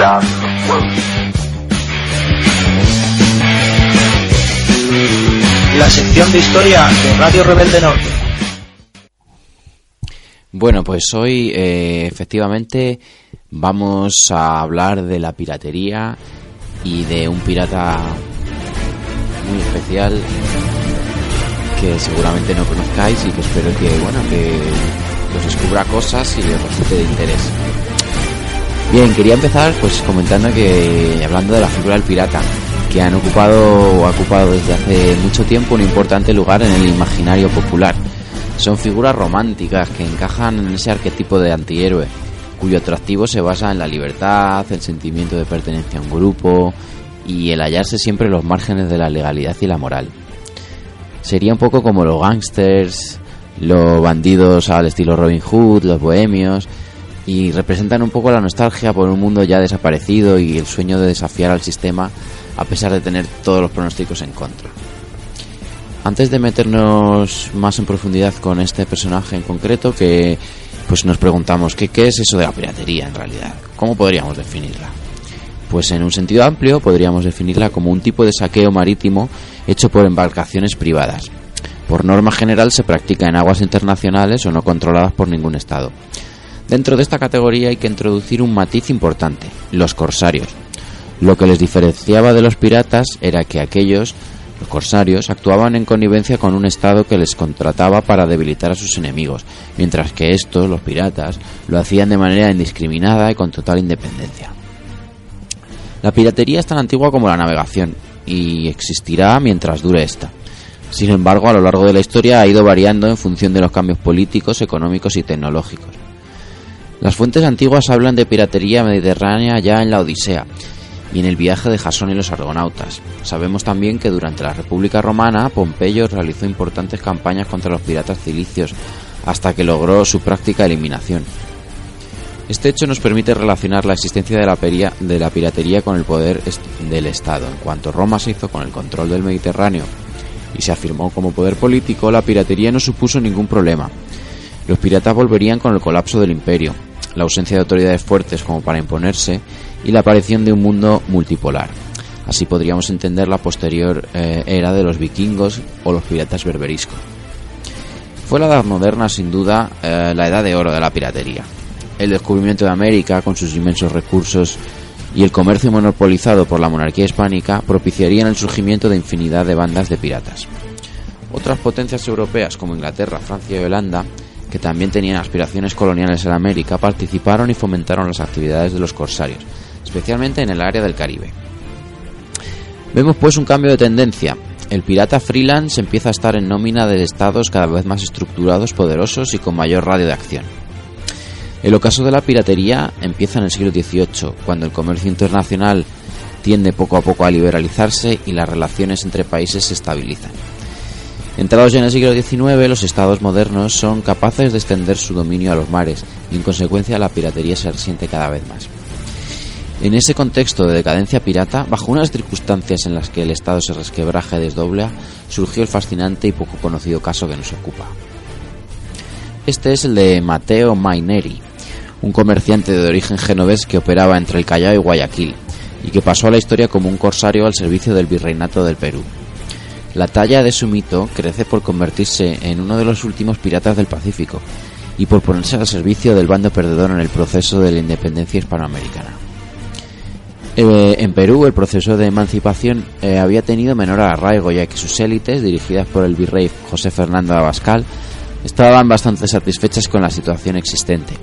La sección de historia de Radio Rebelde Norte. Bueno, pues hoy eh, efectivamente vamos a hablar de la piratería y de un pirata muy especial que seguramente no conozcáis y que espero que bueno que os descubra cosas y os resulte de interés. Bien, quería empezar pues comentando que hablando de la figura del pirata, que han ocupado o ha ocupado desde hace mucho tiempo un importante lugar en el imaginario popular. Son figuras románticas que encajan en ese arquetipo de antihéroe, cuyo atractivo se basa en la libertad, el sentimiento de pertenencia a un grupo y el hallarse siempre en los márgenes de la legalidad y la moral. Sería un poco como los gángsters, los bandidos al estilo Robin Hood, los bohemios, y representan un poco la nostalgia por un mundo ya desaparecido y el sueño de desafiar al sistema a pesar de tener todos los pronósticos en contra. Antes de meternos más en profundidad con este personaje en concreto, que pues nos preguntamos ¿qué, qué es eso de la piratería en realidad, cómo podríamos definirla. Pues en un sentido amplio podríamos definirla como un tipo de saqueo marítimo hecho por embarcaciones privadas. Por norma general se practica en aguas internacionales o no controladas por ningún Estado. Dentro de esta categoría hay que introducir un matiz importante, los corsarios. Lo que les diferenciaba de los piratas era que aquellos, los corsarios, actuaban en connivencia con un Estado que les contrataba para debilitar a sus enemigos, mientras que estos, los piratas, lo hacían de manera indiscriminada y con total independencia. La piratería es tan antigua como la navegación, y existirá mientras dure esta. Sin embargo, a lo largo de la historia ha ido variando en función de los cambios políticos, económicos y tecnológicos. Las fuentes antiguas hablan de piratería mediterránea ya en la Odisea y en el viaje de Jasón y los argonautas. Sabemos también que durante la República Romana Pompeyo realizó importantes campañas contra los piratas cilicios hasta que logró su práctica eliminación. Este hecho nos permite relacionar la existencia de la, de la piratería con el poder del Estado. En cuanto Roma se hizo con el control del Mediterráneo y se afirmó como poder político, la piratería no supuso ningún problema. Los piratas volverían con el colapso del imperio, la ausencia de autoridades fuertes como para imponerse y la aparición de un mundo multipolar. Así podríamos entender la posterior eh, era de los vikingos o los piratas berberiscos. Fue la Edad Moderna, sin duda, eh, la edad de oro de la piratería. El descubrimiento de América, con sus inmensos recursos, y el comercio monopolizado por la monarquía hispánica propiciarían el surgimiento de infinidad de bandas de piratas. Otras potencias europeas como Inglaterra, Francia y Holanda que también tenían aspiraciones coloniales en América, participaron y fomentaron las actividades de los corsarios, especialmente en el área del Caribe. Vemos pues un cambio de tendencia. El pirata freelance empieza a estar en nómina de estados cada vez más estructurados, poderosos y con mayor radio de acción. El ocaso de la piratería empieza en el siglo XVIII, cuando el comercio internacional tiende poco a poco a liberalizarse y las relaciones entre países se estabilizan. Entrados en el siglo XIX, los estados modernos son capaces de extender su dominio a los mares y en consecuencia la piratería se resiente cada vez más. En ese contexto de decadencia pirata, bajo unas circunstancias en las que el Estado se resquebraja y desdobla, surgió el fascinante y poco conocido caso que nos ocupa. Este es el de Matteo Maineri, un comerciante de origen genovés que operaba entre el Callao y Guayaquil, y que pasó a la historia como un corsario al servicio del virreinato del Perú. La talla de su mito crece por convertirse en uno de los últimos piratas del Pacífico y por ponerse al servicio del bando perdedor en el proceso de la independencia hispanoamericana. Eh, en Perú el proceso de emancipación eh, había tenido menor arraigo ya que sus élites, dirigidas por el virrey José Fernando Abascal, estaban bastante satisfechas con la situación existente.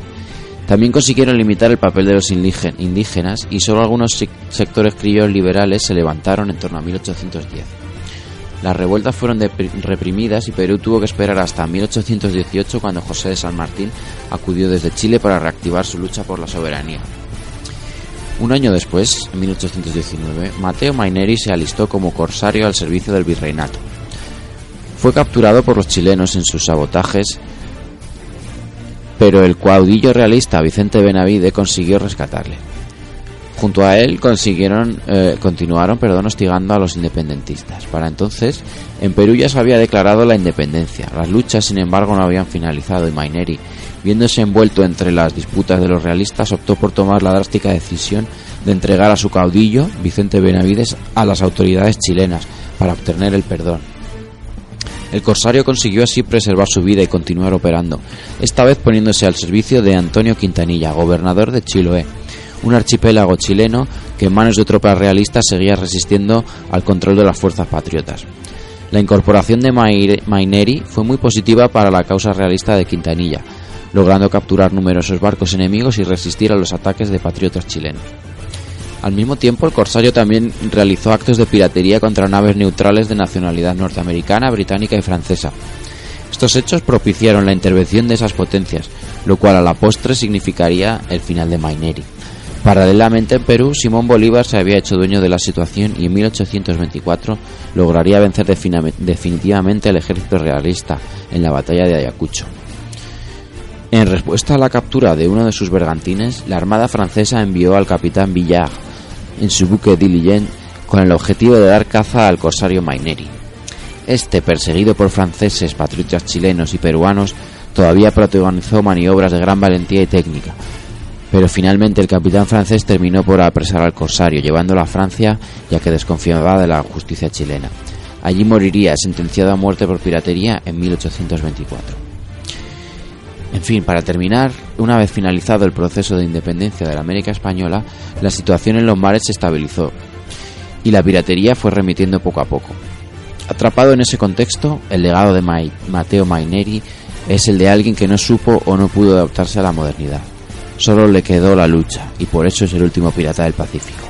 También consiguieron limitar el papel de los indígenas y solo algunos sectores criollos liberales se levantaron en torno a 1810. Las revueltas fueron reprimidas y Perú tuvo que esperar hasta 1818 cuando José de San Martín acudió desde Chile para reactivar su lucha por la soberanía. Un año después, en 1819, Mateo Maineri se alistó como corsario al servicio del virreinato. Fue capturado por los chilenos en sus sabotajes, pero el caudillo realista Vicente Benavide consiguió rescatarle. Junto a él consiguieron, eh, continuaron perdón, hostigando a los independentistas. Para entonces, en Perú ya se había declarado la independencia. Las luchas, sin embargo, no habían finalizado y Maineri, viéndose envuelto entre las disputas de los realistas, optó por tomar la drástica decisión de entregar a su caudillo, Vicente Benavides, a las autoridades chilenas para obtener el perdón. El corsario consiguió así preservar su vida y continuar operando, esta vez poniéndose al servicio de Antonio Quintanilla, gobernador de Chiloé, un archipiélago chileno que en manos de tropas realistas seguía resistiendo al control de las fuerzas patriotas. La incorporación de Maineri fue muy positiva para la causa realista de Quintanilla, logrando capturar numerosos barcos enemigos y resistir a los ataques de patriotas chilenos. Al mismo tiempo, el corsario también realizó actos de piratería contra naves neutrales de nacionalidad norteamericana, británica y francesa. Estos hechos propiciaron la intervención de esas potencias, lo cual a la postre significaría el final de Maineri. Paralelamente en Perú, Simón Bolívar se había hecho dueño de la situación y en 1824 lograría vencer definitivamente al ejército realista en la batalla de Ayacucho. En respuesta a la captura de uno de sus bergantines, la Armada francesa envió al capitán Villard en su buque Diligent con el objetivo de dar caza al corsario Maineri. Este, perseguido por franceses, patriotas chilenos y peruanos, todavía protagonizó maniobras de gran valentía y técnica, pero finalmente el capitán francés terminó por apresar al corsario, llevándolo a Francia, ya que desconfiaba de la justicia chilena. Allí moriría, sentenciado a muerte por piratería en 1824. En fin, para terminar, una vez finalizado el proceso de independencia de la América Española, la situación en los mares se estabilizó y la piratería fue remitiendo poco a poco. Atrapado en ese contexto, el legado de Mateo Maineri es el de alguien que no supo o no pudo adaptarse a la modernidad. Solo le quedó la lucha y por eso es el último pirata del Pacífico.